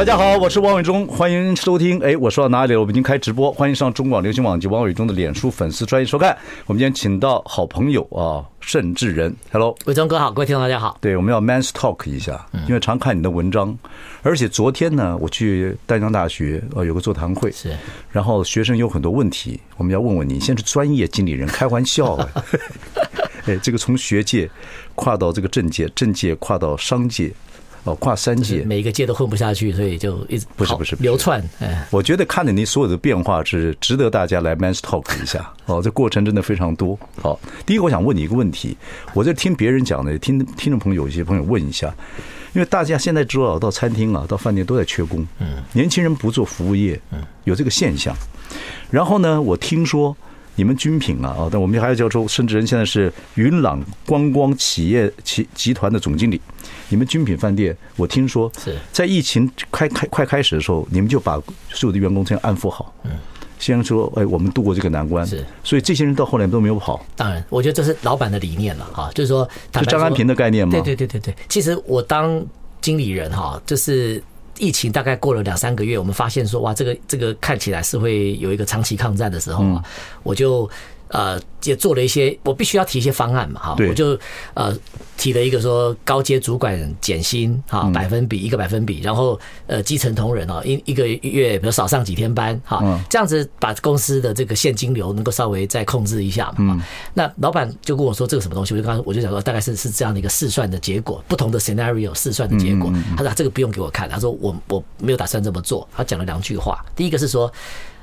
大家好，我是王伟忠，欢迎收听。哎，我说到哪里了？我们已经开直播，欢迎上中广流行网及王伟忠的脸书粉丝专业收看。我们今天请到好朋友啊，盛智仁。Hello，伟忠哥好，各位听众大家好。对，我们要 Man's Talk 一下，因为常看你的文章，而且昨天呢，我去丹江大学呃有个座谈会，是，然后学生有很多问题，我们要问问你。现在是专业经理人，开玩笑啊。哎，这个从学界跨到这个政界，政界跨到商界。哦，跨三界，每一个界都混不下去，所以就一直不是不是流窜。哎，我觉得看着你所有的变化是值得大家来 Man's Talk 一下。哦，这过程真的非常多。好，第一个我想问你一个问题，我在听别人讲的，听听众朋友有些朋友问一下，因为大家现在知道到餐厅啊，到饭店都在缺工，嗯，年轻人不做服务业，嗯，有这个现象。然后呢，我听说。你们军品啊啊！但我们还要叫出甚至人现在是云朗观光企业集集团的总经理。你们军品饭店，我听说在疫情开开快开始的时候，你们就把所有的员工先安抚好，嗯，先说哎，我们度过这个难关。是，所以这些人到后来都没有跑。当然，我觉得这是老板的理念了哈，就是说，是张安平的概念吗？对对对对对。其实我当经理人哈，就是。疫情大概过了两三个月，我们发现说，哇，这个这个看起来是会有一个长期抗战的时候啊，我就。呃，也做了一些，我必须要提一些方案嘛，哈，我就呃提了一个说高阶主管减薪哈，百分比一个百分比，然后呃基层同仁哦一一个月比如少上几天班哈，这样子把公司的这个现金流能够稍微再控制一下嘛，那老板就跟我说这个什么东西，我就刚刚我就想说大概是是这样的一个试算的结果，不同的 scenario 试算的结果，他说这个不用给我看，他说我我没有打算这么做，他讲了两句话，第一个是说。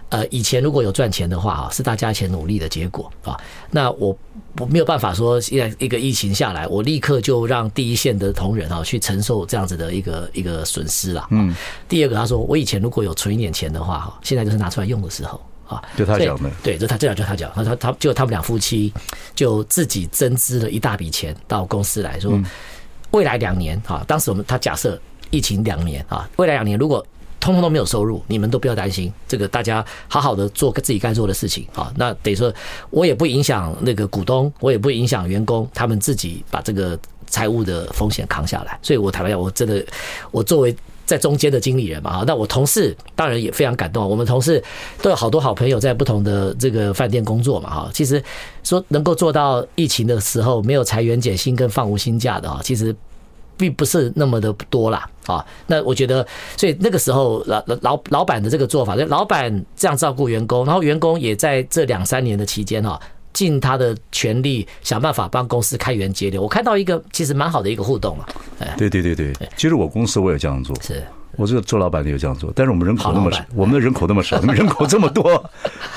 呃，以前如果有赚钱的话啊，是大家一起努力的结果啊。那我我没有办法说，现在一个疫情下来，我立刻就让第一线的同仁啊去承受这样子的一个一个损失了。嗯。第二个，他说我以前如果有存一点钱的话哈，现在就是拿出来用的时候啊。就他讲的。对，就他这样就他讲，他他他就他们两夫妻就自己增资了一大笔钱到公司来说，未来两年啊，当时我们他假设疫情两年啊，未来两年如果。通通都没有收入，你们都不要担心。这个大家好好的做自己该做的事情啊。那等于说，我也不影响那个股东，我也不影响员工，他们自己把这个财务的风险扛下来。所以我坦白讲，我真的，我作为在中间的经理人嘛，哈，那我同事当然也非常感动。我们同事都有好多好朋友在不同的这个饭店工作嘛，哈。其实说能够做到疫情的时候没有裁员减薪跟放无薪假的啊，其实。并不是那么的多啦，啊，那我觉得，所以那个时候老老老板的这个做法，就老板这样照顾员工，然后员工也在这两三年的期间哈，尽他的全力想办法帮公司开源节流。我看到一个其实蛮好的一个互动嘛，对对对对，其实我公司我也这样做，是我这个做老板的也这样做，但是我们人口那么少，我们的人口那么少，你 们人口这么多，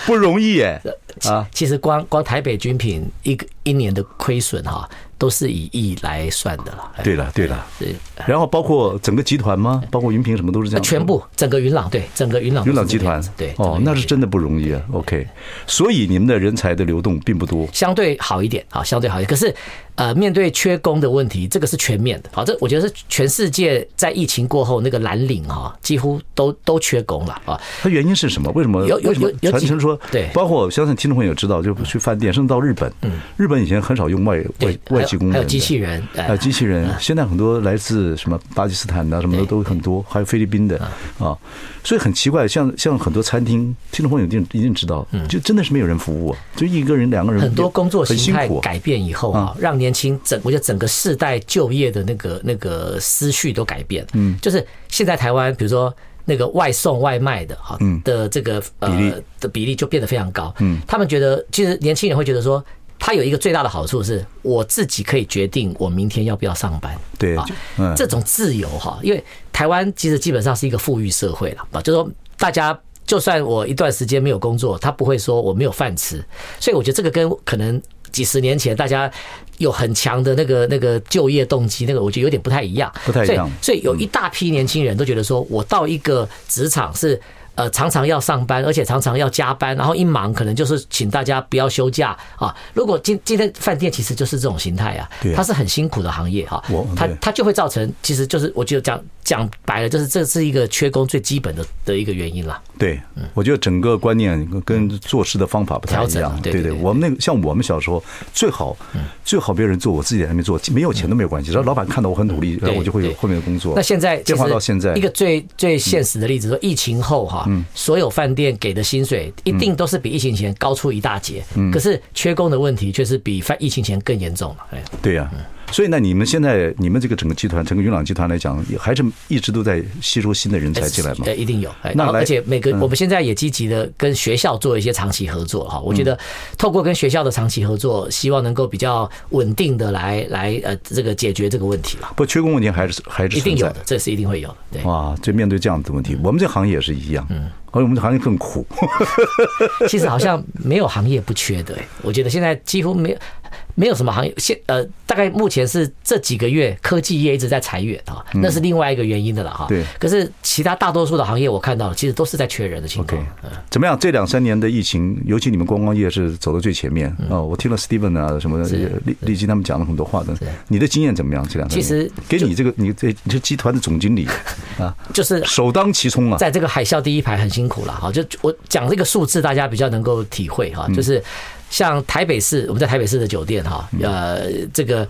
不容易哎，啊，其实光光台北军品一个一年的亏损哈。都是以亿来算的了。对了，对了，对。然后包括整个集团吗？包括云平什么都是这样。全部整个云朗，对，整个云朗。云朗集团，对。哦，那是真的不容易啊。OK，所以你们的人才的流动并不多，相对好一点啊，相对好一点。可是。呃，面对缺工的问题，这个是全面的。好，这我觉得是全世界在疫情过后那个蓝领哈，几乎都都缺工了啊。它原因是什么？为什么？有有有传承说对，包括我相信听众朋友知道，就去饭店，甚至到日本，嗯，日本以前很少用外外外籍工人，还有机器人，还有机器人。现在很多来自什么巴基斯坦的什么的都很多，还有菲律宾的啊。所以很奇怪，像像很多餐厅，听众朋友一定一定知道，就真的是没有人服务啊，就一个人两个人，很多工作形态改变以后啊，让年轻整，我觉得整个世代就业的那个那个思绪都改变。嗯，就是现在台湾，比如说那个外送外卖的哈，的这个呃的比例就变得非常高。嗯，他们觉得其实年轻人会觉得说。他有一个最大的好处是，我自己可以决定我明天要不要上班。对，啊，这种自由哈，因为台湾其实基本上是一个富裕社会了啊，就是说大家就算我一段时间没有工作，他不会说我没有饭吃。所以我觉得这个跟可能几十年前大家有很强的那个 那个就业动机，那个我觉得有点不太一样。不太一样。所以有一大批年轻人都觉得说，我到一个职场是。呃常常要上班，而且常常要加班，然后一忙可能就是请大家不要休假啊。如果今今天饭店其实就是这种形态啊，它是很辛苦的行业哈，它它就会造成，其实就是我觉得讲讲白了，就是这是一个缺工最基本的的一个原因啦。对，我觉得整个观念跟做事的方法不太一样。对对，我们那个像我们小时候最好最好别人做，我自己在那边做，没有钱都没有关系，只要老板看到我很努力，然后我就会有后面的工作。那现在变化到现在，一个最最现实的例子说，疫情后哈，所有饭店给的薪水一定都是比疫情前高出一大截，可是缺工的问题却是比疫情前更严重了。哎，对呀。所以呢，你们现在你们这个整个集团，整个云朗集团来讲，还是一直都在吸收新的人才进来吗？对，一定有。那而且每个我们现在也积极的跟学校做一些长期合作哈。我觉得透过跟学校的长期合作，希望能够比较稳定的来来呃这个解决这个问题了。不，缺工问题还是还是一定有的，这是一定会有的。对。哇，就面对这样的问题，我们这行业也是一样。嗯。而我们这行业更苦。其实好像没有行业不缺的，我觉得现在几乎没有。没有什么行业现呃，大概目前是这几个月科技业一直在裁员啊，那是另外一个原因的了哈。对。可是其他大多数的行业我看到其实都是在缺人的情况。怎么样？这两三年的疫情，尤其你们观光业是走到最前面啊。我听了 Steven 啊什么立立基他们讲了很多话的。你的经验怎么样？这两？其实给你这个你这你这集团的总经理啊，就是首当其冲啊，在这个海啸第一排很辛苦了哈。就我讲这个数字，大家比较能够体会哈，就是。像台北市，我们在台北市的酒店哈，呃，这个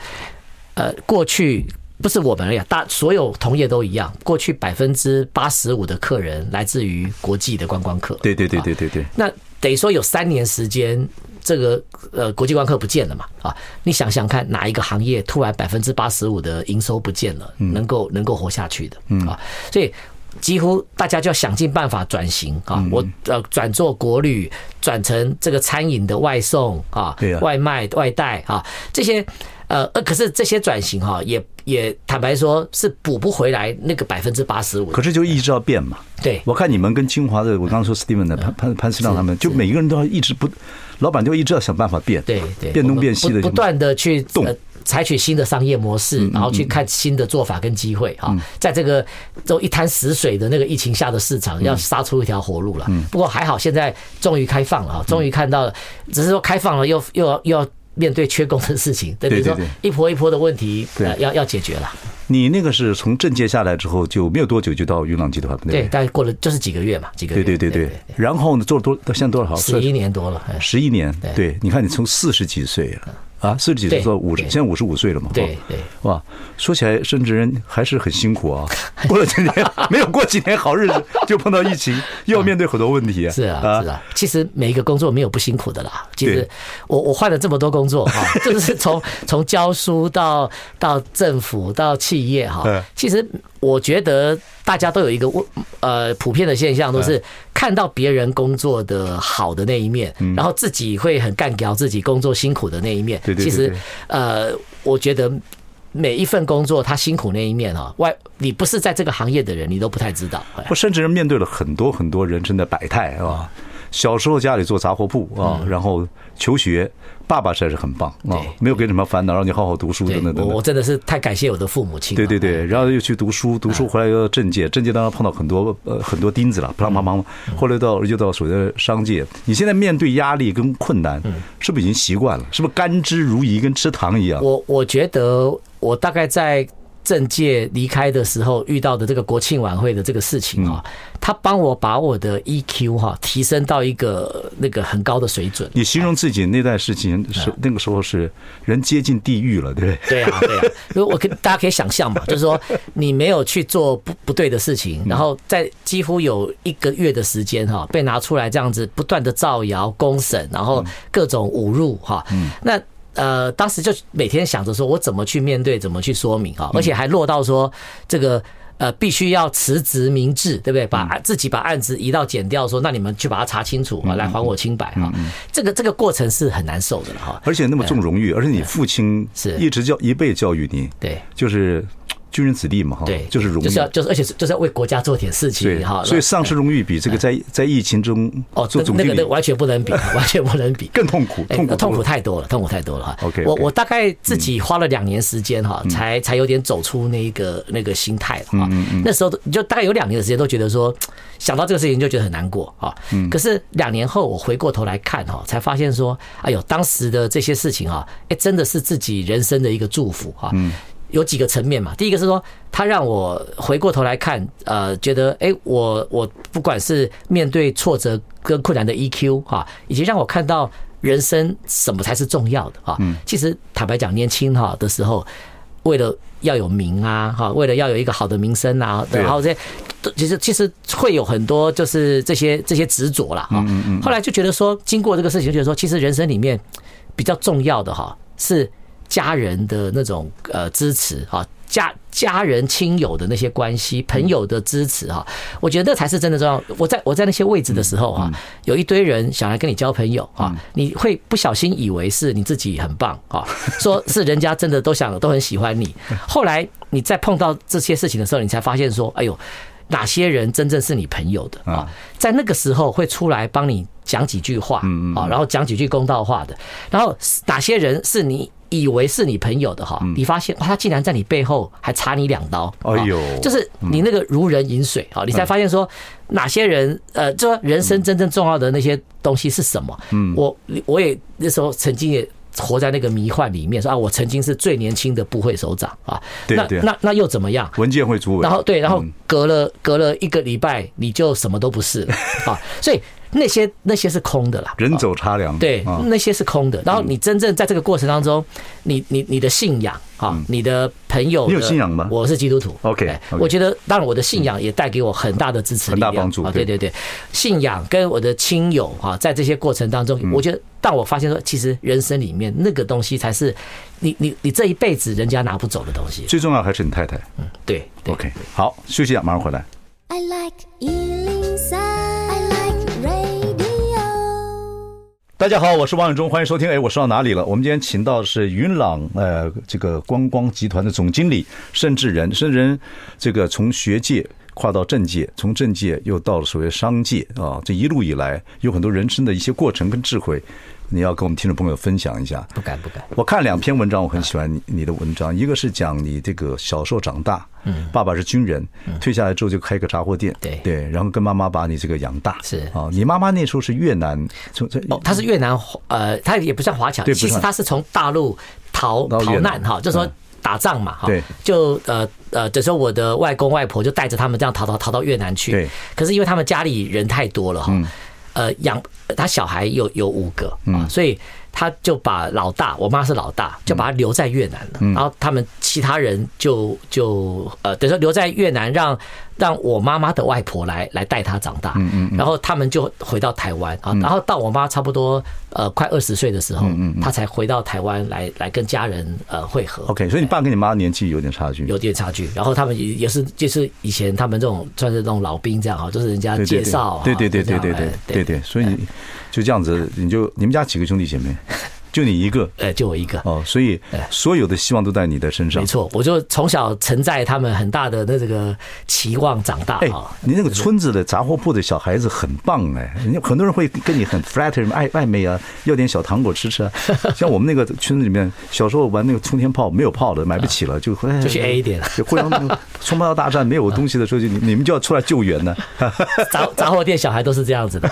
呃，过去不是我们而已，大所有同业都一样。过去百分之八十五的客人来自于国际的观光客。对对对对对对。那等于说有三年时间，这个呃国际观光客不见了嘛？啊，你想想看，哪一个行业突然百分之八十五的营收不见了，能够能够活下去的？嗯啊，所以。几乎大家就要想尽办法转型啊！我呃转做国旅，转成这个餐饮的外送啊，外卖外带啊，这些呃呃，可是这些转型哈，也也坦白说是补不回来那个百分之八十五。可是就一直要变嘛。对，我看你们跟清华的，我刚刚说 Steven 的潘潘潘思亮他们，就每一个人都要一直不，老板就一直要想办法变，对对，变东变西的，不断的去动。采取新的商业模式，然后去看新的做法跟机会哈，在这个都一滩死水的那个疫情下的市场，要杀出一条活路了。不过还好，现在终于开放了啊，终于看到了，只是说开放了又又要又要面对缺工的事情，等于说一波一波的问题要要解决了。你那个是从政界下来之后就没有多久就到云朗集团，对，大概过了就是几个月嘛，几个月。对对对对。然后呢，做了多到现在多少？十一年多了，十一年。对，你看你从四十几岁啊。啊，四十几岁做五十，现在五十五岁了嘛？对对，哇，说起来，甚至人还是很辛苦啊。过了几年，没有过几年好日子，就碰到疫情，又要面对很多问题啊。是啊，是啊。其实每一个工作没有不辛苦的啦。其实我我换了这么多工作哈，就是从从教书到到政府到企业哈，其实。我觉得大家都有一个问，呃，普遍的现象都是看到别人工作的好的那一面，然后自己会很干掉自己工作辛苦的那一面。其实，呃，我觉得每一份工作他辛苦那一面啊，外你不是在这个行业的人，你都不太知道。我甚至面对了很多很多人生的百态，是吧？小时候家里做杂货铺啊，然后求学。爸爸实在是很棒啊，没有给什么烦恼，让你好好读书等等等等。我真的是太感谢我的父母亲。对对对，然后又去读书，读书回来又到政界，政界当然碰到很多呃很多钉子了，啪啪啪。后来到又到所谓的商界，你现在面对压力跟困难，是不是已经习惯了？是不是甘之如饴，跟吃糖一样？我我觉得我大概在。政界离开的时候遇到的这个国庆晚会的这个事情啊，他帮我把我的 EQ 哈提升到一个那个很高的水准。你形容自己那段事情是那个时候是人接近地狱了，对不对？对啊，对啊。如果我可大家可以想象嘛，就是说你没有去做不不对的事情，然后在几乎有一个月的时间哈被拿出来这样子不断的造谣公审，然后各种侮辱哈，那。呃，当时就每天想着说，我怎么去面对，怎么去说明啊，而且还落到说，这个呃，必须要辞职明志，对不对？把自己把案子移到剪掉，说那你们去把它查清楚啊，来还我清白啊。这个这个过程是很难受的哈。而且那么重荣誉，而且你父亲是。一直教一辈教育你，对，就是军人子弟嘛，哈，对，就是荣誉，就是要就是，而且就是要为国家做点事情，哈。所以丧失荣誉比这个在在疫情中哦，做总那个完全不能比，完全不能比，更痛苦，痛苦痛苦太多了，痛苦太多了哈。OK，我我大概自己花了两年时间哈，才才有点走出那个那个心态了哈。那时候就大概有两年的时间都觉得说，想到这个事情就觉得很难过啊。可是两年后我回过头来看哈，才发现说，哎呦，当时的这些事情啊，哎，真的是自己人生的一个祝福哈。有几个层面嘛，第一个是说，他让我回过头来看，呃，觉得，哎，我我不管是面对挫折跟困难的 EQ 哈，以及让我看到人生什么才是重要的哈。其实坦白讲，年轻哈的时候，为了要有名啊，哈，为了要有一个好的名声啊，然后这些，其实其实会有很多就是这些这些执着了哈。后来就觉得说，经过这个事情，就觉得说，其实人生里面比较重要的哈是。家人的那种呃支持哈，家家人亲友的那些关系，朋友的支持哈，我觉得那才是真的重要。我在我在那些位置的时候哈，有一堆人想来跟你交朋友啊，你会不小心以为是你自己很棒啊，说是人家真的都想都很喜欢你。后来你再碰到这些事情的时候，你才发现说，哎呦，哪些人真正是你朋友的啊？在那个时候会出来帮你讲几句话啊，然后讲几句公道话的，然后哪些人是你？以为是你朋友的哈，你发现哇，他竟然在你背后还插你两刀，哎呦，就是你那个如人饮水啊，你才发现说哪些人呃，就说人生真正重要的那些东西是什么？嗯，我我也那时候曾经也活在那个迷幻里面，说啊，我曾经是最年轻的部会首长啊，那那那又怎么样？文件会主委，然后对，然后隔了隔了一个礼拜，你就什么都不是了 啊，所以。那些那些是空的啦，人走茶凉。对，那些是空的。然后你真正在这个过程当中，你你你的信仰啊，你的朋友，你有信仰吗？我是基督徒。OK，我觉得当然我的信仰也带给我很大的支持，很大帮助。对对对，信仰跟我的亲友哈，在这些过程当中，我觉得，但我发现说，其实人生里面那个东西才是你你你这一辈子人家拿不走的东西。最重要还是你太太。嗯，对。OK，好，休息一下，马上回来。I like 大家好，我是王永忠，欢迎收听。哎，我说到哪里了？我们今天请到的是云朗呃这个观光集团的总经理盛志仁，盛志仁这个从学界跨到政界，从政界又到了所谓商界啊，这一路以来有很多人生的一些过程跟智慧。你要跟我们听众朋友分享一下？不敢不敢。我看两篇文章，我很喜欢你你的文章，一个是讲你这个小时候长大，嗯，爸爸是军人，退下来之后就开个杂货店，对。对，然后跟妈妈把你这个养大，是。啊，你妈妈那时候是越南，从哦，她是越南，呃，她也不算华侨，其实她是从大陆逃逃难哈，就说打仗嘛哈，对，就呃呃，这时候我的外公外婆就带着他们这样逃逃逃到越南去，对，可是因为他们家里人太多了哈。呃，养他小孩有有五个嗯，所以他就把老大，我妈是老大，就把他留在越南了。然后他们其他人就就呃，等于说留在越南，让让我妈妈的外婆来来带他长大。嗯嗯然后他们就回到台湾啊，然后到我妈差不多呃快二十岁的时候，他才回到台湾来来跟家人呃会合。OK，所以你爸跟你妈年纪有点差距，有点差距。然后他们也也是就是以前他们这种算是这种老兵这样哈，就是人家介绍，对对对对对对对。对对，所以你就这样子，你就你们家几个兄弟姐妹？就你一个，呃，就我一个哦，所以所有的希望都在你的身上。没错，我就从小承载他们很大的那这个期望长大。哎，你那个村子的杂货铺的小孩子很棒哎，人家很多人会跟你很 flatter 爱暧昧啊，要点小糖果吃吃啊。像我们那个村子里面，小时候玩那个冲天炮，没有炮的，买不起了，就就去 A 一点了。就互相 冲锋大战没有东西的时候，就 你们就要出来救援呢。杂杂货店小孩都是这样子的，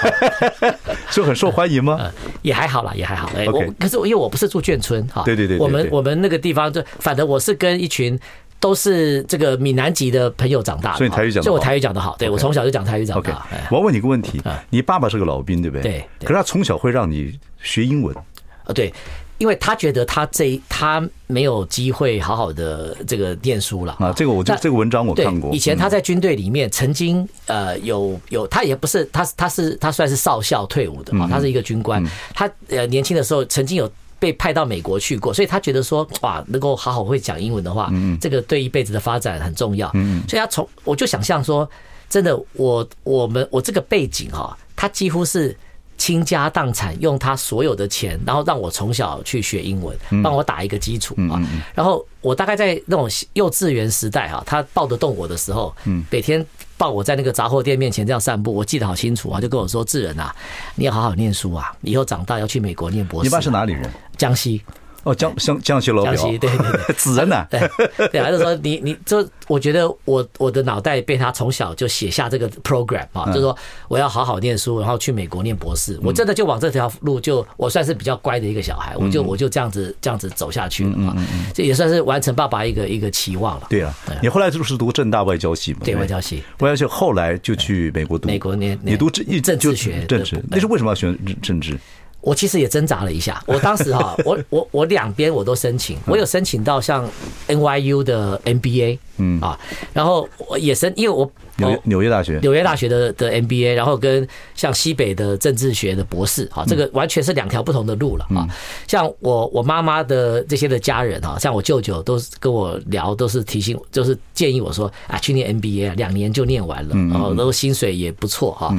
就很受欢迎吗？也还好啦，也还好。哎，我可是因为我不是住眷村哈，对对对，我们我们那个地方就，反正我是跟一群都是这个闽南籍的朋友长大的，所以台语讲，就我台语讲得好，对我从小就讲台语长大。我要问你一个问题，你爸爸是个老兵对不对？对，可是他从小会让你学英文，啊对。因为他觉得他这他没有机会好好的这个念书了啊，这个我就这个文章我看过。以前他在军队里面曾经呃有有他也不是他他是他算是少校退伍的啊，他是一个军官。他呃年轻的时候曾经有被派到美国去过，所以他觉得说哇，能够好好会讲英文的话，这个对一辈子的发展很重要。嗯所以他从我就想象说，真的我我们我这个背景哈，他几乎是。倾家荡产，用他所有的钱，然后让我从小去学英文，帮我打一个基础啊。然后我大概在那种幼稚园时代哈，他抱得动我的时候，每天抱我在那个杂货店面前这样散步，我记得好清楚啊，就跟我说：“智仁啊，你要好好念书啊，以后长大要去美国念博士。”你爸是哪里人？江西。哦，江江江西老表，江西对对对，子 人呐，对 对，还是说你你就我觉得我我的脑袋被他从小就写下这个 program 啊，就是说我要好好念书，然后去美国念博士，我真的就往这条路就我算是比较乖的一个小孩，我就我就这样子这样子走下去了嘛，这也算是完成爸爸一个一个期望了。对啊，你后来就是读正大外交系嘛，对外交系，外交系后来就去美国读。美国念，你读政政治学政治，那是为什么要选政治？我其实也挣扎了一下，我当时哈，我我我两边我都申请，我有申请到像 NYU 的 MBA，嗯。啊，然后我也申，因为我纽纽约大学。纽约大学的的 MBA，然后跟像西北的政治学的博士，哈，这个完全是两条不同的路了啊。像我我妈妈的这些的家人啊，像我舅舅都跟我聊，都是提醒，就是建议我说啊，去念 MBA，两年就念完了，然后都薪水也不错哈。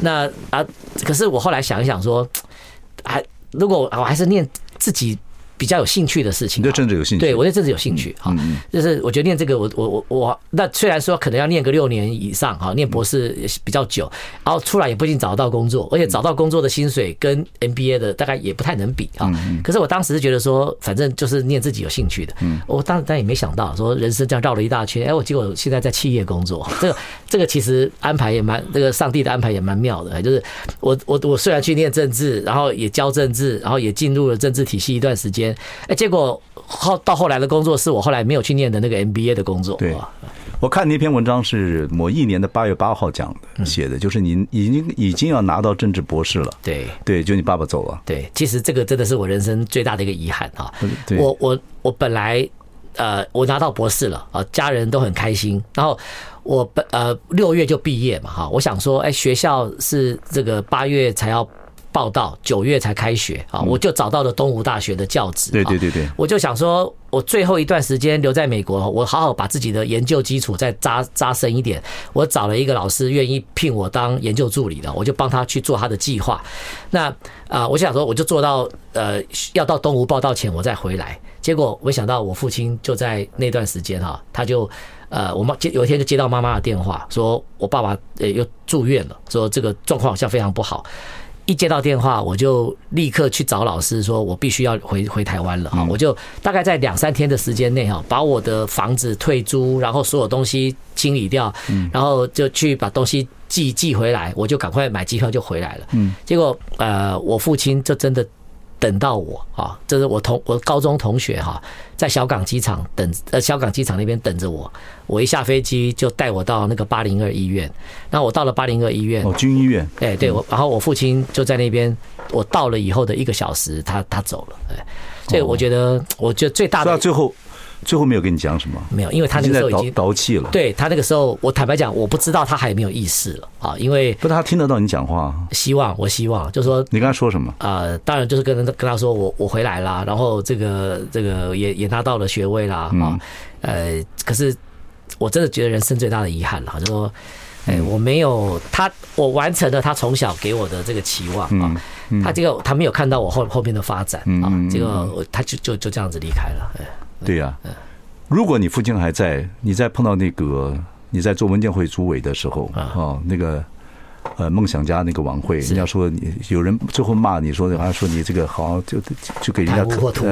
那啊，可是我后来想一想说。还，如果我还是念自己。比较有兴趣的事情，对政治有兴趣，对我对政治有兴趣哈，就是我觉得念这个，我我我我，那虽然说可能要念个六年以上哈，念博士也比较久，然后出来也不一定找得到工作，而且找到工作的薪水跟 MBA 的大概也不太能比啊。可是我当时是觉得说，反正就是念自己有兴趣的，我当时但也没想到说人生这样绕了一大圈，哎，我结果现在在企业工作，这个这个其实安排也蛮，这个上帝的安排也蛮妙的，就是我我我虽然去念政治，然后也教政治，然后也进入了政治体系一段时间。哎，结果后到后来的工作是我后来没有去念的那个 MBA 的工作。对，我看那篇文章是某一年的八月八号讲的，写的就是您已经已经要拿到政治博士了。对对，就你爸爸走了。对，其实这个真的是我人生最大的一个遗憾啊！我我我本来呃，我拿到博士了啊，家人都很开心。然后我本呃六月就毕业嘛哈，我想说，哎，学校是这个八月才要。报道九月才开学啊，我就找到了东吴大学的教职。对对对对，我就想说，我最后一段时间留在美国，我好好把自己的研究基础再扎扎深一点。我找了一个老师愿意聘我当研究助理的，我就帮他去做他的计划。那啊，我想说，我就做到呃，要到东吴报道前我再回来。结果没想到，我父亲就在那段时间哈，他就呃，我妈接有一天就接到妈妈的电话，说我爸爸呃又住院了，说这个状况好像非常不好。一接到电话，我就立刻去找老师，说我必须要回回台湾了哈。我就大概在两三天的时间内哈，把我的房子退租，然后所有东西清理掉，然后就去把东西寄寄回来，我就赶快买机票就回来了。结果呃，我父亲就真的。等到我啊，这是我同我高中同学哈，在小港机场等呃，小港机场那边等着我。我一下飞机就带我到那个八零二医院。然后我到了八零二医院，哦，军医院。哎，对，我然后我父亲就在那边。我到了以后的一个小时，他他走了。哎，所以我觉得，我觉得最大的到最后。最后没有跟你讲什么？没有，因为他那个时候已经倒气了。对，他那个时候，我坦白讲，我不知道他还有没有意识了啊，因为不，他听得到你讲话。希望，我希望就是说，你跟他说什么？呃，当然就是跟跟他说我我回来啦，然后这个这个也也拿到了学位啦啊。呃，可是我真的觉得人生最大的遗憾了，就是说，哎，我没有他，我完成了他从小给我的这个期望啊。他这个他没有看到我后后面的发展啊，这个他就就就这样子离开了。哎。对呀，如果你父亲还在，你在碰到那个你在做文件会主委的时候啊，那个呃梦想家那个晚会，人家说你有人最后骂你说，好像说你这个好就就给人家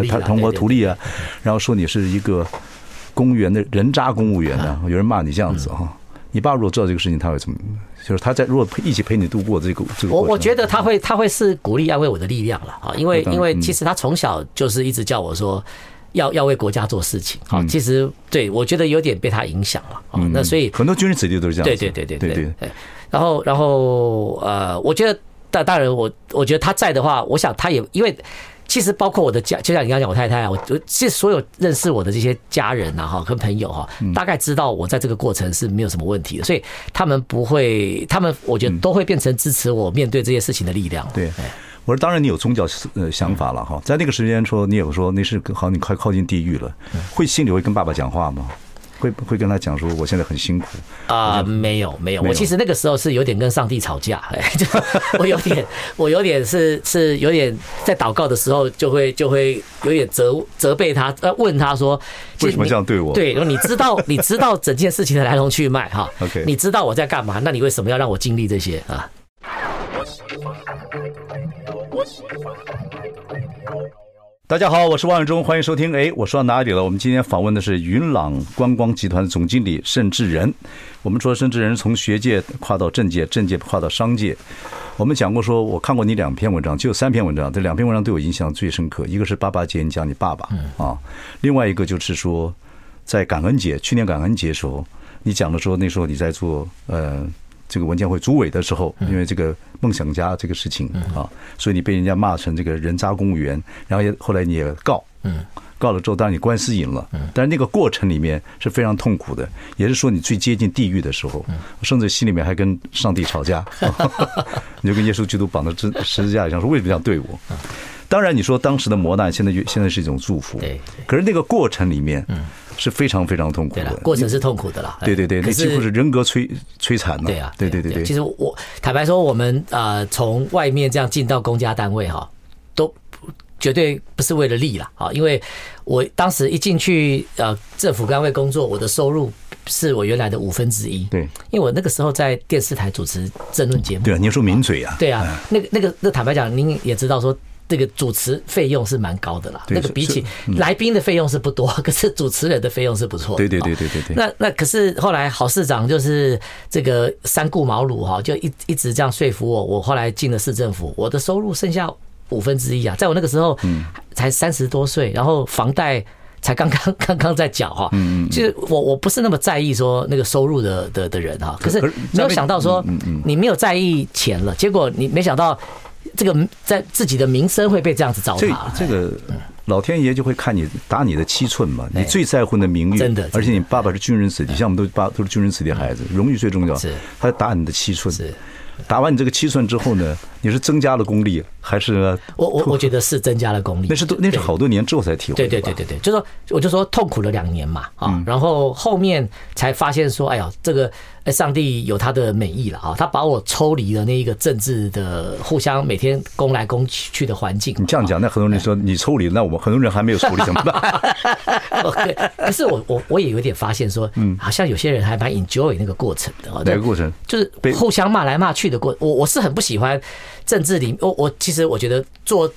他贪污图利啊，然后说你是一个公务员的人渣公务员呢，有人骂你这样子哈。你爸如果知道这个事情，他会怎么？就是他在如果一起陪你度过这个这个，我我觉得他会他会是鼓励安慰我的力量了啊，因为因为其实他从小就是一直叫我说。要要为国家做事情，好，其实对我觉得有点被他影响了啊。那所以很多军人子弟都是这样。对对对对对对。然后然后呃，我觉得大大人，我我觉得他在的话，我想他也因为其实包括我的家，就像你刚刚讲我太太啊，我我其实所有认识我的这些家人啊哈，跟朋友哈，大概知道我在这个过程是没有什么问题的，所以他们不会，他们我觉得都会变成支持我面对这些事情的力量。对。我说，当然你有宗教呃想法了哈，在那个时间说你有说那是好，你快靠近地狱了，会心里会跟爸爸讲话吗？会会跟他讲说，我现在很辛苦啊、呃，没有没有，我其实那个时候是有点跟上帝吵架，哎，就我有点我有点是是有点在祷告的时候就会就会有点责责备他，呃，问他说为什么这样对我？对，你知道 你知道整件事情的来龙去脉哈，OK，你知道我在干嘛，那你为什么要让我经历这些啊？大家好，我是王永忠，欢迎收听。哎，我说到哪里了？我们今天访问的是云朗观光集团的总经理盛志仁。我们说盛志仁从学界跨到政界，政界跨到商界。我们讲过说，我看过你两篇文章，就有三篇文章，这两篇文章对我印象最深刻。一个是爸爸节，你讲你爸爸啊；另外一个就是说，在感恩节，去年感恩节的时候，你讲的说那时候你在做呃。这个文建会主委的时候，因为这个梦想家这个事情啊，所以你被人家骂成这个人渣公务员，然后也后来你也告，告了之后，当然你官司赢了，但是那个过程里面是非常痛苦的，也是说你最接近地狱的时候，甚至心里面还跟上帝吵架，你就跟耶稣基督绑在十十字架上说，为什么这样对我？当然你说当时的磨难，现在现在是一种祝福，可是那个过程里面。是非常非常痛苦的，过程是痛苦的啦。对对对，那几乎是人格摧摧残了。对啊，对对对对。其实我坦白说，我们呃从外面这样进到公家单位哈，都绝对不是为了利啦啊，因为我当时一进去呃政府单位工作，我的收入是我原来的五分之一。对，因为我那个时候在电视台主持政论节目。对啊，你说名嘴啊。对啊，那个那个那坦白讲，您也知道说。这个主持费用是蛮高的啦，那个比起来宾的费用是不多，可是主持人的费用是不错的。对对对对对对。那那可是后来郝市长就是这个三顾茅庐哈，就一一直这样说服我。我后来进了市政府，我的收入剩下五分之一啊，在我那个时候才三十多岁，然后房贷才刚刚刚刚在缴哈。嗯嗯。其实我我不是那么在意说那个收入的的的人哈，可是没有想到说你没有在意钱了，结果你没想到。这个在自己的名声会被这样子糟蹋，这个老天爷就会看你打你的七寸嘛。你最在乎的名誉，真的，而且你爸爸是军人子弟，像我们都爸都是军人子弟孩子，荣誉最重要。是，他打你的七寸，打完你这个七寸之后呢，你是增加了功力还是？我我我觉得是增加了功力。那是都那是好多年之后才体会。对对对对对，就说我就说痛苦了两年嘛啊，然后后面才发现说，哎呀，这个。哎，上帝有他的美意了啊！他把我抽离了那一个政治的互相每天攻来攻去的环境。你这样讲，那很多人说你抽离，那我们很多人还没有处理怎么办？对，可是我我我也有点发现说，嗯，好像有些人还蛮 enjoy 那个过程的。哪个过程？就是互相骂来骂去的过。我我是很不喜欢政治里，我我其实我觉得做。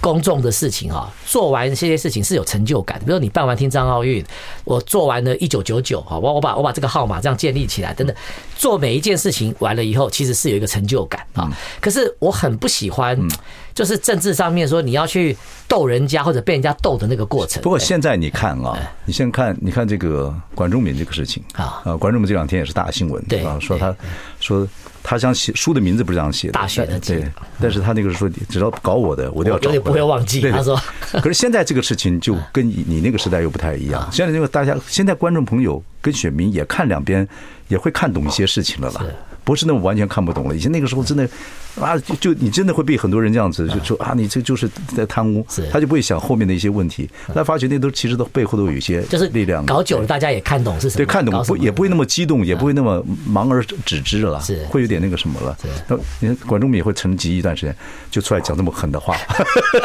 公众的事情啊，做完这些事情是有成就感。比如说你办完听障奥运，我做完了一九九九，啊，我我把我把这个号码这样建立起来，等等，做每一件事情完了以后，其实是有一个成就感啊。可是我很不喜欢，就是政治上面说你要去逗人家或者被人家逗的那个过程。不过现在你看啊，你先看，你看这个管仲敏这个事情啊，啊，管仲敏这两天也是大新闻，对啊，说他说。他想写书的名字不是这样写的，大学的对，但是他那个是说，只要搞我的，我都要找。我也不会忘记。他说，可是现在这个事情就跟你你那个时代又不太一样。现在那个大家，现在观众朋友跟选民也看两边，也会看懂一些事情了啦。不是那么完全看不懂了。以前那个时候真的啊，就就你真的会被很多人这样子就说啊，你这就是在贪污，他就不会想后面的一些问题。他发觉那都其实都背后都有一些就是力量。搞久了，大家也看懂是什么？对，看懂不也不会那么激动，也不会那么盲而止之了，是会有点那个什么了。那你看管仲敏也会沉寂一段时间，就出来讲这么狠的话。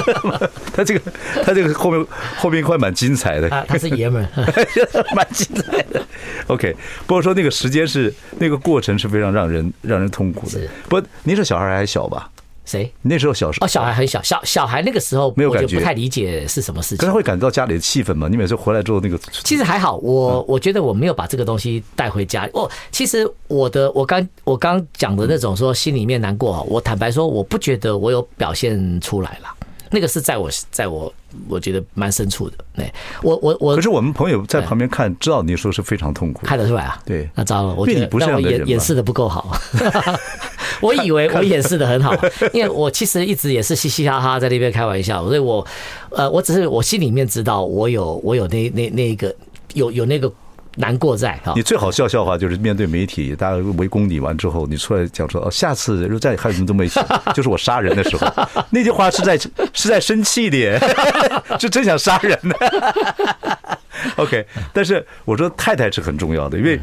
他这个他这个后面后面一块蛮精彩的。他是爷们儿，蛮精彩的。OK，不过说那个时间是那个过程是非常让。人让人痛苦的，不，您是小孩还小吧？谁？那时候小时候哦，小孩很小，小小孩那个时候没有感觉，不太理解是什么事情。可是会感觉到家里的气氛吗？你每次回来之后，那个其实还好。我我觉得我没有把这个东西带回家。哦，其实我的我刚我刚讲的那种说心里面难过，我坦白说，我不觉得我有表现出来了。那个是在我在我我觉得蛮深处的，对，我我我。可是我们朋友在旁边看，知道你说是非常痛苦，看得出来啊。对，那糟了，我觉得让我演演示的不够好。我以为我演示的很好，因为我其实一直也是嘻嘻哈哈在那边开玩笑，所以我呃，我只是我心里面知道我有我有那那那一个有有那个。难过在哈，你最好笑笑话就是面对媒体，大家围攻你完之后，你出来讲说哦，下次如果再还有什么都没写，就是我杀人的时候，那句话是在是在生气的，就真想杀人呢。OK，但是我说太太是很重要的，因为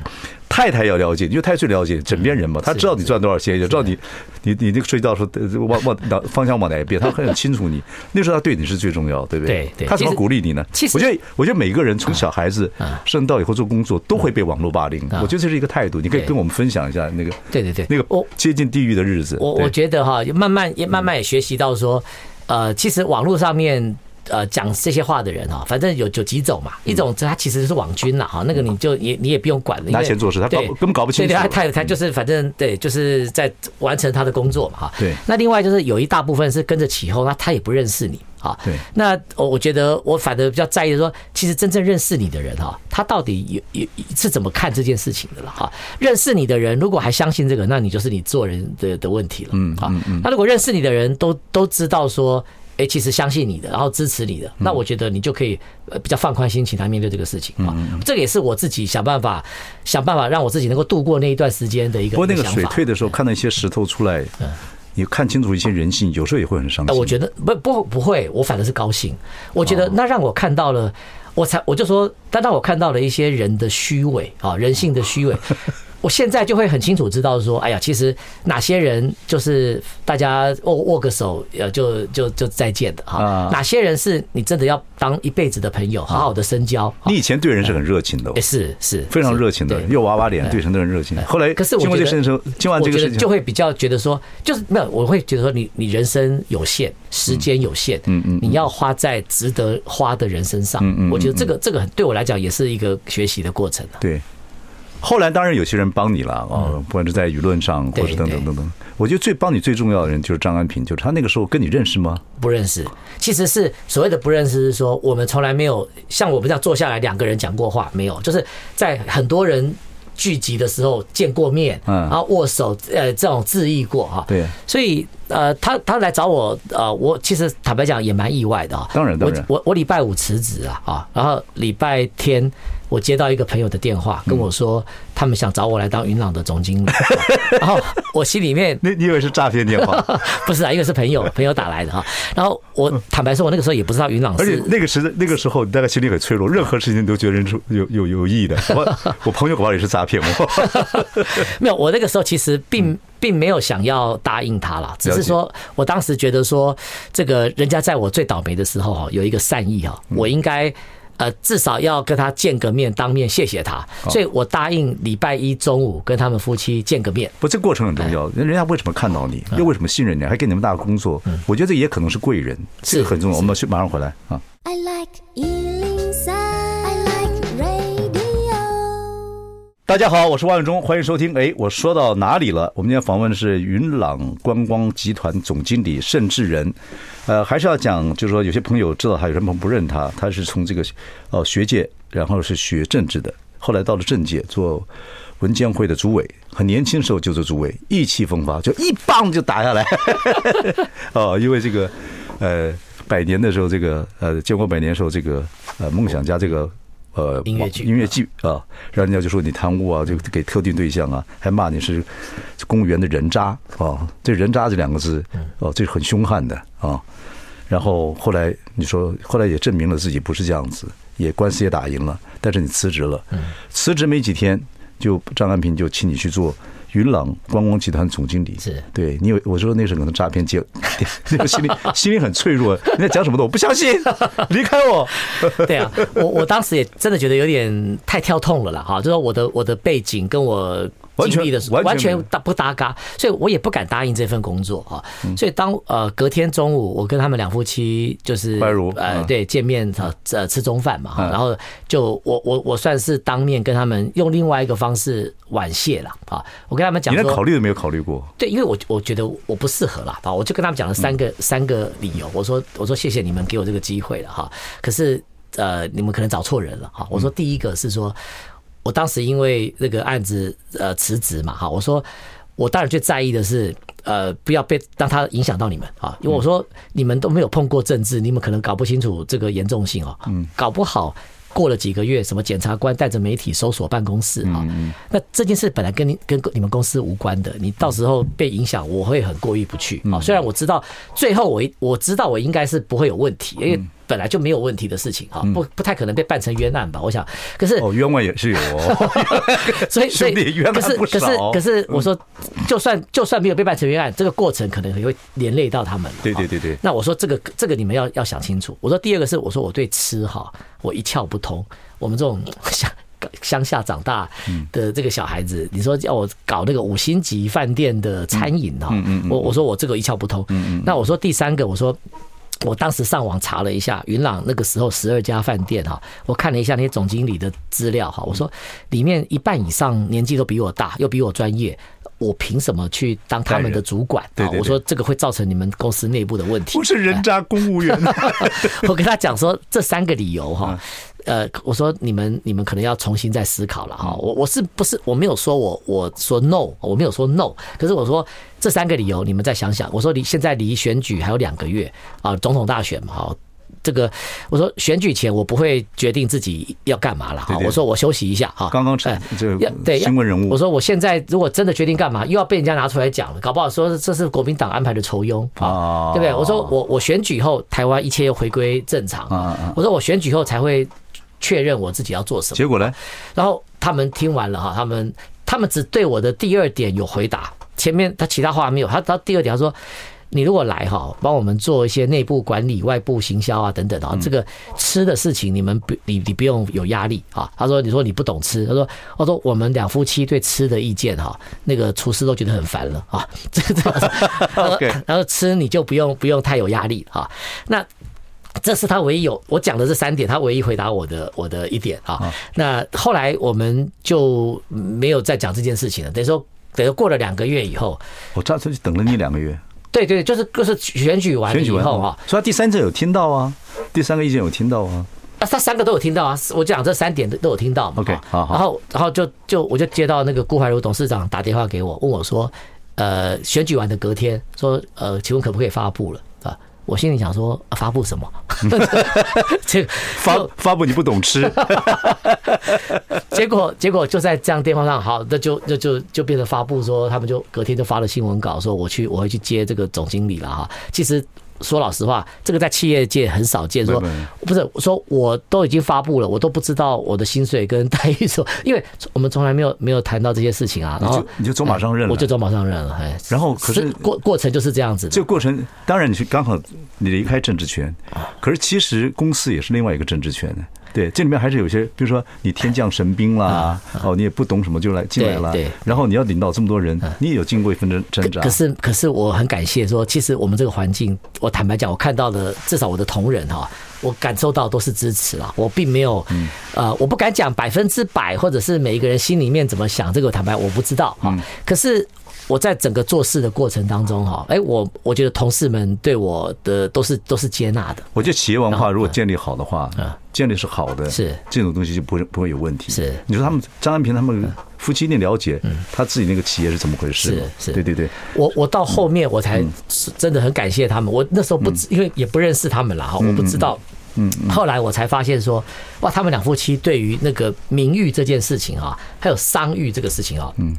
太太要了解，因为太太最了解枕边人嘛，他知道你赚多少钱，也知道你你你那个睡觉时候往往哪方向往哪一边，他很清楚你。那时候他对你是最重要，对不对？对对。他怎么鼓励你呢？其实我觉得，我觉得每个人从小孩子生到以后做工作都会被网络霸凌，我觉得这是一个态度。你可以跟我们分享一下那个。对对对，那个接近地狱的日子。我我觉得哈，慢慢也慢慢也学习到说，呃，其实网络上面。呃，讲这些话的人哈，反正有有几种嘛，一种他其实是网军了哈，那个你就也你也不用管了，拿钱做事，他搞根本搞不清楚。对，他他他就是反正对，就是在完成他的工作嘛哈。对。那另外就是有一大部分是跟着起哄，那他也不认识你啊。对。那我我觉得我反正比较在意的说，其实真正认识你的人哈，他到底有有是怎么看这件事情的了哈？认识你的人如果还相信这个，那你就是你做人的的问题了。嗯嗯嗯。那如果认识你的人都都知道说。哎，其实相信你的，然后支持你的，那我觉得你就可以呃比较放宽心情来面对这个事情啊。这个也是我自己想办法想办法让我自己能够度过那一段时间的一个。不过那个水退的时候，看到一些石头出来，你看清楚一些人性，有时候也会很伤心。我觉得不不不会，我反而是高兴。我觉得那让我看到了，我才我就说，但当我看到了一些人的虚伪啊，人性的虚伪。我现在就会很清楚知道说，哎呀，其实哪些人就是大家握握个手，呃，就就就再见的哈。哪些人是你真的要当一辈子的朋友，好好的深交。你以前对人是很热情的，是是，非常热情的，又娃娃脸，对人都很热情。后来，可是我觉得，今晚这个事情，就会比较觉得说，就是没有，我会觉得说，你你人生有限，时间有限，嗯嗯，你要花在值得花的人身上。嗯嗯，我觉得这个这个对我来讲也是一个学习的过程。对。后来当然有些人帮你了啊，不管是在舆论上，或是等等等等。我觉得最帮你最重要的人就是张安平，就是他那个时候跟你认识吗？不认识，其实是所谓的不认识，是说我们从来没有像我们这样坐下来两个人讲过话，没有，就是在很多人聚集的时候见过面，嗯，然后握手，呃，这种致意过哈。对，所以呃，他他来找我，呃，我其实坦白讲也蛮意外的啊。当然当然，我我礼拜五辞职啊啊，然后礼拜天。我接到一个朋友的电话，跟我说他们想找我来当云朗的总经理，然后我心里面，你你以为是诈骗电话？不是啊，一个是朋友 朋友打来的哈。然后我坦白说，我那个时候也不知道云朗，而且那个时那个时候你大概心里很脆弱，任何事情都觉得人有有有意义的。我我朋友恐怕也是诈骗我。没有，我那个时候其实并并没有想要答应他了，只是说我当时觉得说，这个人家在我最倒霉的时候哈，有一个善意哈，我应该。呃，至少要跟他见个面，当面谢谢他，所以我答应礼拜一中午跟他们夫妻见个面。不，这过程很重要。人家为什么看到你，又为什么信任你，还给你们大工作？我觉得这也可能是贵人，这个很重要。我们去马上回来啊。I like 大家好，我是万永忠，欢迎收听。哎，我说到哪里了？我们今天访问的是云朗观光集团总经理盛志仁。呃，还是要讲，就是说有些朋友知道他，有些朋友不认他。他是从这个哦学界，然后是学政治的，后来到了政界做文监会的主委。很年轻时候就做主委，意气风发，就一棒就打下来。哦，因为这个呃百年的时候，这个呃建国百年的时候，这个呃梦想家这个。呃，音乐剧，音乐剧啊，然后人家就说你贪污啊，就给特定对象啊，还骂你是公务员的人渣啊，这人渣这两个字，哦，这是很凶悍的啊。然后后来你说，后来也证明了自己不是这样子，也官司也打赢了，但是你辞职了，辞职没几天，就张安平就请你去做。云朗观光集团总经理是对你有，我说那时候可能诈骗接，那个心里心里很脆弱。你在讲什么的，我不相信，离开我。对啊，我我当时也真的觉得有点太跳痛了啦。哈，就说我的我的背景跟我。经历的时候完全搭不搭嘎，所以我也不敢答应这份工作哈。所以当呃隔天中午，我跟他们两夫妻就是呃对见面呃吃中饭嘛，然后就我我我算是当面跟他们用另外一个方式婉谢了啊。我跟他们讲，你连考虑都没有考虑过？对，因为我我觉得我不适合了啊，我就跟他们讲了三个三个理由。我说我说谢谢你们给我这个机会了哈，可是呃你们可能找错人了哈。我说第一个是说。我当时因为那个案子呃辞职嘛哈，我说我当然最在意的是呃不要被让他影响到你们啊，因为我说你们都没有碰过政治，你们可能搞不清楚这个严重性哦，嗯，搞不好过了几个月，什么检察官带着媒体搜索办公室啊，那这件事本来跟你跟你们公司无关的，你到时候被影响，我会很过意不去啊。虽然我知道最后我我知道我应该是不会有问题，因为。本来就没有问题的事情哈，不不太可能被办成冤案吧？我想，可是哦，冤枉也是有哦，所以所以兄弟冤案可是可是可是我说，就算就算没有被办成冤案，这个过程可能也会连累到他们。对对对对，那我说这个这个你们要要想清楚。我说第二个是我说我对吃哈，我一窍不通。我们这种 乡乡下长大的这个小孩子，你说要我搞那个五星级饭店的餐饮哈，我我说我这个一窍不通。那我说第三个，我说我当时上网查了一下云朗那个时候十二家饭店哈，我看了一下那些总经理的资料哈，我说里面一半以上年纪都比我大，又比我专业。我凭什么去当他们的主管？对对对，我说这个会造成你们公司内部的问题。不是人渣公务员。我跟他讲说这三个理由哈，呃，我说你们你们可能要重新再思考了哈。我我是不是我没有说我我说 no，我没有说 no，可是我说这三个理由你们再想想。我说离现在离选举还有两个月啊，总统大选嘛哈。这个我说选举前我不会决定自己要干嘛了哈，我说我休息一下哈。刚刚这个对新闻人物，我说我现在如果真的决定干嘛，又要被人家拿出来讲了，搞不好说这是国民党安排的酬庸啊，对不对？我说我我选举后台湾一切又回归正常，我说我选举后才会确认我自己要做什么。结果呢？然后他们听完了哈，他们他们只对我的第二点有回答，前面他其他话没有。他他第二点他说。你如果来哈，帮我们做一些内部管理、外部行销啊等等啊，这个吃的事情你们不你你不用有压力啊。他说：“你说你不懂吃。”他说：“他说我们两夫妻对吃的意见哈，那个厨师都觉得很烦了啊。”这个这个，然后吃你就不用不用太有压力啊。那这是他唯一有我讲的这三点，他唯一回答我的我的一点啊。那后来我们就没有再讲这件事情了。等于说，等于过了两个月以后，我这次就等了你两个月。对对，就是就是选举完以后啊，所以他第三者有听到啊，第三个意见有听到啊，啊，他三个都有听到啊，我讲这三点都都有听到嘛。OK，好，然后然后就就我就接到那个顾怀如董事长打电话给我，问我说，呃，选举完的隔天说，呃，请问可不可以发布了？我心里想说，发布什么？这发发布你不懂吃。结果结果就在这样电话上，好，那就就就就变成发布说，他们就隔天就发了新闻稿，说我去我会去接这个总经理了哈。其实。说老实话，这个在企业界很少见。说不是，说我都已经发布了，我都不知道我的薪水跟待遇说，因为 我们从来没有没有谈到这些事情啊。然后你就走马上任了，我就走马上任了。哎，然后可是过过程就是这样子。这个过程当然你是刚好你离开政治圈，可是其实公司也是另外一个政治圈的。对，这里面还是有些，比如说你天降神兵啦，哦，你也不懂什么就来进来了，对，然后你要领导这么多人，你也有经过一份挣挣扎。可是，可是我很感谢说，其实我们这个环境，我坦白讲，我看到的至少我的同仁哈，我感受到都是支持了，我并没有，呃，我不敢讲百分之百，或者是每一个人心里面怎么想，这个坦白我不知道哈。可是。我在整个做事的过程当中，哈，哎，我我觉得同事们对我的都是都是接纳的。我觉得企业文化如果建立好的话，建立是好的，是这种东西就不会不会有问题。是你说他们张安平他们夫妻一定了解，他自己那个企业是怎么回事？是是，对对对。我我到后面我才真的很感谢他们。我那时候不知因为也不认识他们了哈，我不知道。嗯。后来我才发现说，哇，他们两夫妻对于那个名誉这件事情啊，还有商誉这个事情啊，嗯。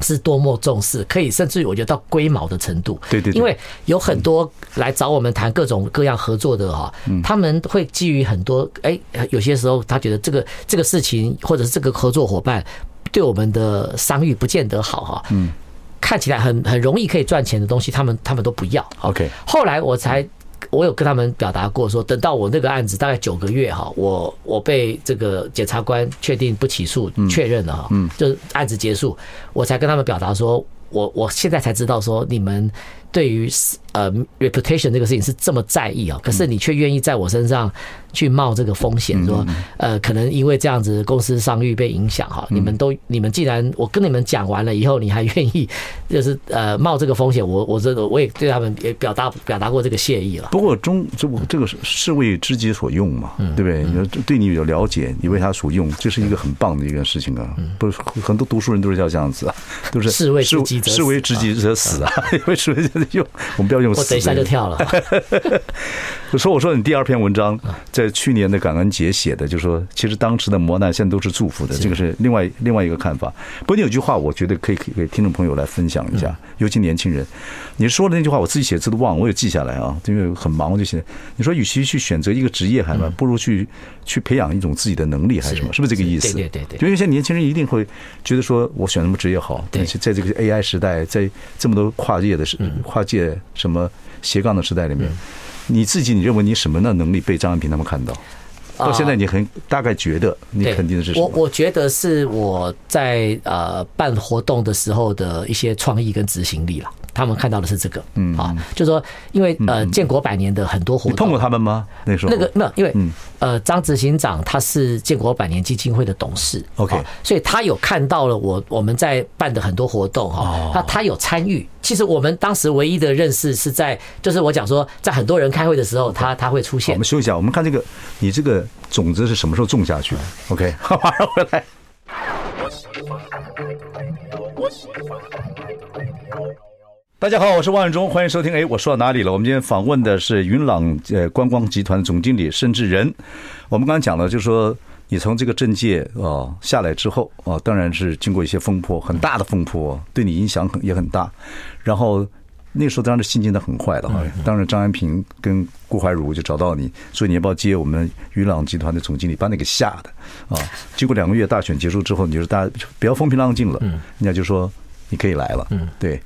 是多么重视，可以甚至于我觉得到龟毛的程度。对对，因为有很多来找我们谈各种各样合作的哈，他们会基于很多哎，有些时候他觉得这个这个事情或者是这个合作伙伴对我们的商誉不见得好哈。嗯，看起来很很容易可以赚钱的东西，他们他们都不要。OK，后来我才。我有跟他们表达过，说等到我那个案子大概九个月哈，我我被这个检察官确定不起诉确认了哈，嗯，就是案子结束，我才跟他们表达说，我我现在才知道说你们。对于呃 reputation 这个事情是这么在意啊，可是你却愿意在我身上去冒这个风险，说呃可能因为这样子公司商誉被影响哈，你们都你们既然我跟你们讲完了以后，你还愿意就是呃冒这个风险，我我这个我也对他们也表达表达过这个谢意了。不过中这这个是是为知己所用嘛，对不对？你说对你有了解，你为他所用，这是一个很棒的一个事情啊。不是很多读书人都是要这样子啊，都是士为知己者士为知己者死啊，为士为。用我们不要用。我等一下就跳了。我说我说你第二篇文章在去年的感恩节写的，就是说其实当时的磨难现在都是祝福的，这个是另外另外一个看法。不过你有句话，我觉得可以给听众朋友来分享一下，尤其年轻人，你说的那句话我自己写字都忘了，我有记下来啊，因为很忙我就写。你说与其去选择一个职业还嘛，不如去去培养一种自己的能力还是什么？是不是这个意思？对对对。因为现在年轻人一定会觉得说我选什么职业好，对，在这个 AI 时代，在这么多跨界的时跨界什么斜杠的时代里面。你自己，你认为你什么的能力被张安平他们看到？到现在你很大概觉得你肯定是什么？我我觉得是我在呃办活动的时候的一些创意跟执行力了。他们看到的是这个，嗯。啊，就是说，因为呃，建国百年的很多活动，你碰过他们吗？那时候？那个没有，因为呃，张执行长他是建国百年基金会的董事，OK，所以他有看到了我我们在办的很多活动哈，那他有参与。其实我们当时唯一的认识是在，就是我讲说，在很多人开会的时候，他他会出现。我们休息一下，我们看这个，你这个种子是什么时候种下去？的？OK，好，马上回来。大家好，我是王伟忠，欢迎收听。哎，我说到哪里了？我们今天访问的是云朗呃观光集团总经理申志仁。我们刚才讲了，就是说你从这个政界啊下来之后啊，当然是经过一些风波，很大的风波，对你影响很也很大。然后那时候当然心情都很坏的哈。当然张安平跟顾怀如就找到你，所以你要不要接我们云朗集团的总经理，把你给吓的啊。经过两个月大选结束之后，你就说大家不要风平浪静了，人家就说你可以来了，嗯，对。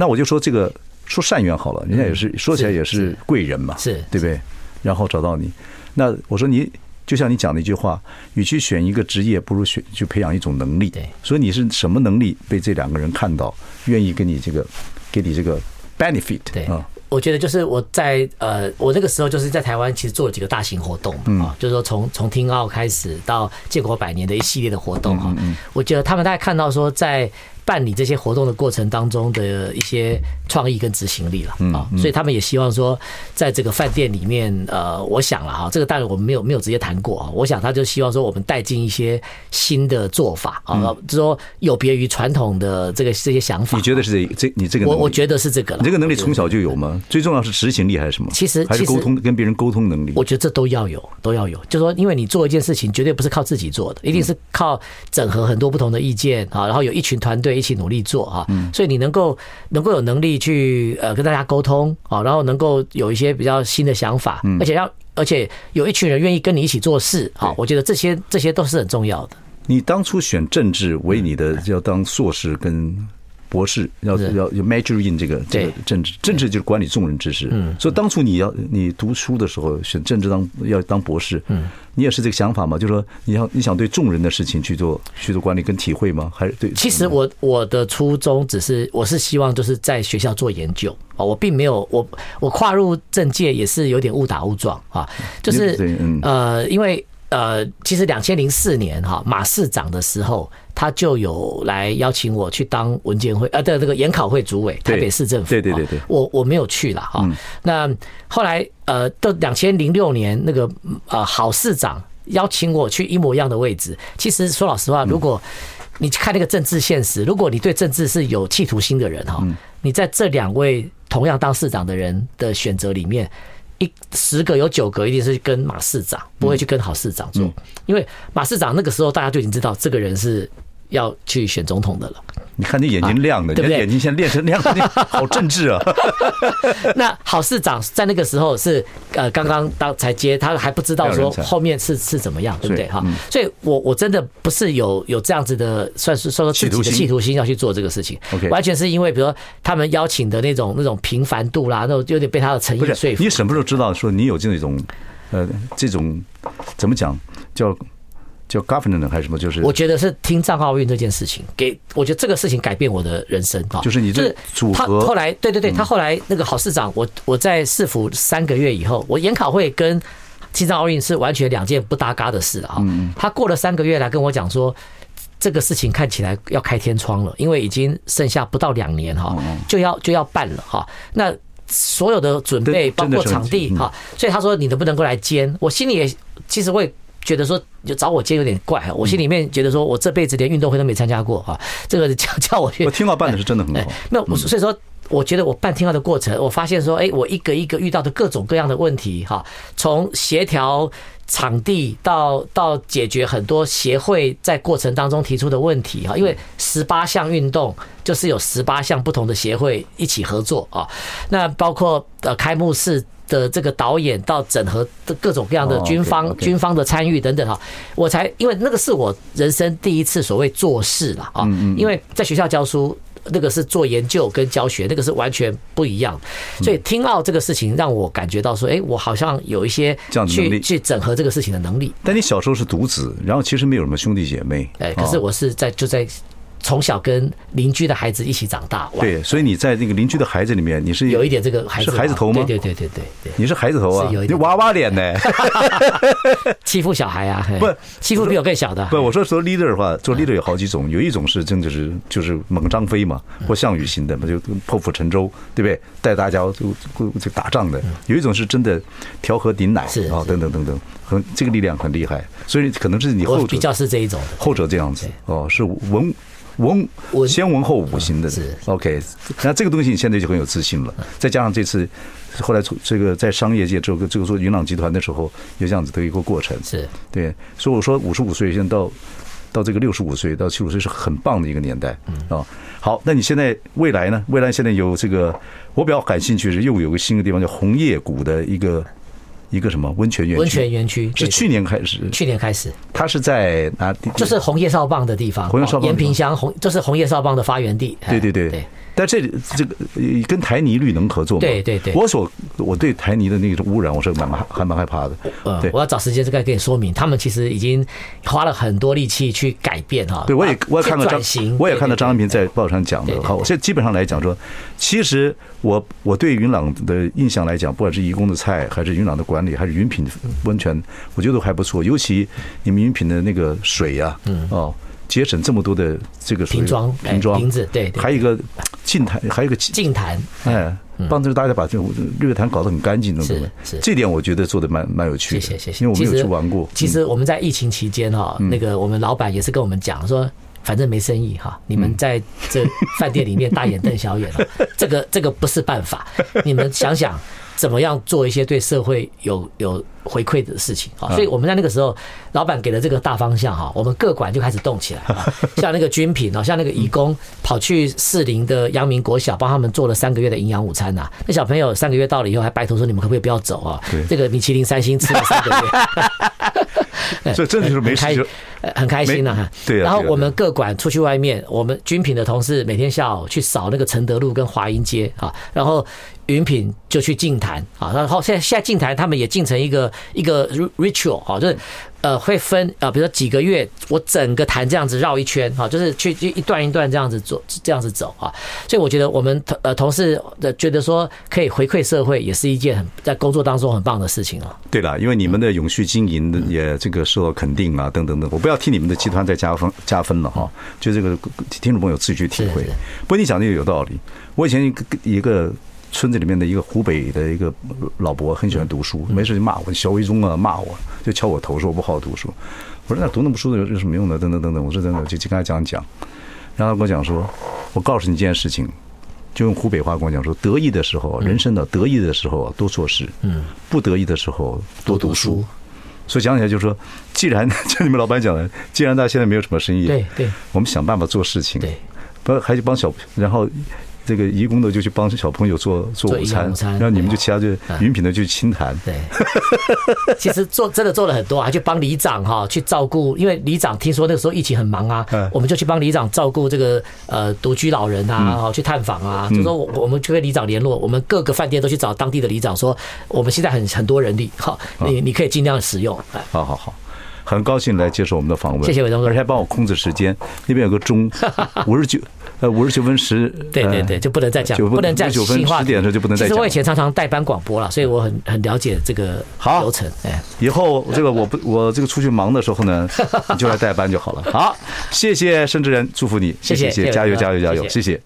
那我就说这个说善缘好了，人家也是说起来也是贵人嘛，是对不对？然后找到你，那我说你就像你讲的一句话，与其选一个职业，不如选去培养一种能力。对，所以你是什么能力被这两个人看到，愿意跟你这个给你这个 benefit？对啊，我觉得就是我在呃，我那个时候就是在台湾，其实做了几个大型活动啊，就是说从从听奥开始到建国百年的一系列的活动哈，我觉得他们大概看到说在。办理这些活动的过程当中的一些创意跟执行力了啊，所以他们也希望说，在这个饭店里面，呃，我想了哈，这个当然我们没有没有直接谈过啊，我想他就希望说我们带进一些新的做法啊，就说有别于传统的这个这些想法。你觉得是这这你这个？我我觉得是这个了。你这个能力从小就有吗？最重要是执行力还是什么？其实还是沟通跟别人沟通能力。我觉得这都要有，都要有。就是说，因为你做一件事情，绝对不是靠自己做的，一定是靠整合很多不同的意见啊，然后有一群团队一起努力做啊。嗯，所以你能够能够有能力去呃跟大家沟通啊，然后能够有一些比较新的想法，而且要而且有一群人愿意跟你一起做事啊，我觉得这些这些都是很重要的。你当初选政治为你的要当硕士跟博士，要要要 major in 这个这个政治，政治就是管理众人之事。嗯，所以当初你要你读书的时候选政治当要当博士，嗯，你也是这个想法吗？就是说你要你想对众人的事情去做去做管理跟体会吗？还是对？其实我我的初衷只是我是希望就是在学校做研究啊，我并没有我我跨入政界也是有点误打误撞啊，就是呃因为。呃，其实两千零四年哈马市长的时候，他就有来邀请我去当文建会呃的这个研考会主委，台北市政府。对对对对，我我没有去了哈。那后来呃，到两千零六年那个呃郝市长邀请我去一模一样的位置。其实说老实话，如果你看那个政治现实，如果你对政治是有企图心的人哈，你在这两位同样当市长的人的选择里面。一十个有九个一定是跟马市长，不会去跟郝市长做，因为马市长那个时候大家就已经知道这个人是要去选总统的了。你看你眼睛亮的，对不对？眼睛现在练成亮的，好政治啊！那郝市长在那个时候是呃刚刚当才接，他还不知道说后面是是怎么样，对不对？哈，所以我我真的不是有有这样子的，算是说自己的企图心要去做这个事情。OK，完全是因为比如说他们邀请的那种那种平凡度啦，那种有点被他的诚意说服。你什么时候知道说你有这种呃这种怎么讲叫？叫 governor 还是什么？就是我觉得是听藏奥运这件事情，给我觉得这个事情改变我的人生啊。就是你这组合，他后来对对对，他后来那个郝市长，我我在市府三个月以后，我研考会跟青藏奥运是完全两件不搭嘎的事啊。他过了三个月来跟我讲说，这个事情看起来要开天窗了，因为已经剩下不到两年哈，就要就要办了哈。那所有的准备包括场地哈，所以他说你能不能够来兼？我心里也其实会。觉得说就找我接有点怪，我心里面觉得说我这辈子连运动会都没参加过哈，这个叫 叫我去。我听到办的是真的很好。那我所以说。我觉得我办听到的过程，我发现说，哎，我一个一个遇到的各种各样的问题，哈，从协调场地到到解决很多协会在过程当中提出的问题，哈，因为十八项运动就是有十八项不同的协会一起合作啊，那包括呃开幕式的这个导演到整合的各种各样的军方军方的参与等等哈，我才因为那个是我人生第一次所谓做事了啊，因为在学校教书。那个是做研究跟教学，那个是完全不一样。所以听奥这个事情让我感觉到说，哎，我好像有一些去去整合这个事情的能力。但你小时候是独子，然后其实没有什么兄弟姐妹。哎，可是我是在就在。从小跟邻居的孩子一起长大，对，所以你在那个邻居的孩子里面，你是有一点这个孩子，是孩子头吗？对对对对对，你是孩子头啊，有一点。娃娃脸呢，欺负小孩啊，不欺负比我更小的。不，我说说 leader 的话，做 leader 有好几种，有一种是真的是就是猛张飞嘛，或项羽型的嘛，就破釜沉舟，对不对？带大家就就打仗的。有一种是真的调和顶奶啊，等等等等，很这个力量很厉害，所以可能是你后者比较是这一种，后者这样子哦，是文。文先文后武行的，是 OK。那这个东西你现在就很有自信了。再加上这次后来从这个在商业界这个这个做云朗集团的时候，有这样子的一个过程，是对。所以我说五十五岁现在到到这个六十五岁到七十五岁是很棒的一个年代啊。好，那你现在未来呢？未来现在有这个我比较感兴趣是又有个新的地方叫红叶谷的一个。一个什么温泉园区？温泉园区是去年开始，去年开始，它是在哪里？就是红叶少棒的地方，红叶少棒，延平乡红，就是红叶少棒的发源地。对对对。但这里这个跟台泥绿能合作吗？对对对，我所我对台泥的那种污染，我是蛮还蛮害怕的。呃，我要找时间再跟你说明，他们其实已经花了很多力气去改变哈。对，我也我也看到张，我也看到张安平在报上讲的。好，现在基本上来讲说，其实我我对云朗的印象来讲，不管是移工的菜，还是云朗的管理，还是云品温泉，我觉得都还不错。尤其你们云品的那个水呀，嗯哦。节省这么多的这个瓶装瓶装瓶子，对，还有一个净坛，还有一个净坛，哎，帮助大家把这个日月潭搞得很干净，对不对？是，这点我觉得做的蛮蛮有趣的。谢谢谢谢，因为我没有去玩过。其实我们在疫情期间哈，那个我们老板也是跟我们讲说，反正没生意哈，你们在这饭店里面大眼瞪小眼，这个这个不是办法，你们想想。怎么样做一些对社会有有回馈的事情啊？所以我们在那个时候，老板给了这个大方向哈，我们各馆就开始动起来啊。像那个军品啊，像那个义工跑去士林的阳明国小，帮他们做了三个月的营养午餐呐。那小朋友三个月到了以后，还拜托说：“你们可不可以不要走啊？”这个米其林三星吃了三个月，所以真的就是没 开，很开心呐。对。然后我们各馆出去外面，我们军品的同事每天下午去扫那个承德路跟华阴街啊，然后。云品就去净坛啊，然后现在现在净坛他们也进成一个一个 ritual 啊，就是呃会分啊，比如说几个月我整个坛这样子绕一圈啊，就是去一段一段这样子做这样子走啊，所以我觉得我们同呃同事的觉得说可以回馈社会，也是一件很在工作当中很棒的事情啊。对了，因为你们的永续经营也这个受到肯定啊，等等等，我不要替你们的集团再加分加分了哈，就这个听众朋友自己去体会。不过你讲的也有道理，我以前一个一个。村子里面的一个湖北的一个老伯很喜欢读书，没事就骂我，小维宗啊骂我，就敲我头说我不好好读书。我说那读那么书的有有什么用呢？等等等等。我说真的，就就跟他讲讲。然后他跟我讲说，我告诉你一件事情，就用湖北话跟我讲说，得意的时候，人生的得意的时候多做事，嗯，不得意的时候多读书。所以讲起来就是说，既然就你们老板讲的，既然大家现在没有什么生意，对对，我们想办法做事情，对，不还是帮小，然后。这个义工的就去帮小朋友做做午餐，然后你们就其他就云品的就去清谈。对，其实做真的做了很多，还去帮里长哈去照顾，因为里长听说那个时候疫情很忙啊，我们就去帮里长照顾这个呃独居老人啊，去探访啊，就说我我们就跟里长联络，我们各个饭店都去找当地的里长说，我们现在很很多人力，好，你你可以尽量使用。好好好，很高兴来接受我们的访问，谢谢伟东哥，而且还帮我控制时间，那边有个钟 五十九。呃，五十九分十，对对对，就不能再讲，不能再新话。十点的时候就不能再讲。其实我以前常常代班广播了，所以我很很了解这个流程。哎，以后这个我不我这个出去忙的时候呢，你就来代班就好了。好，谢谢盛智仁，祝福你，谢谢谢谢，加油加油加油，谢谢。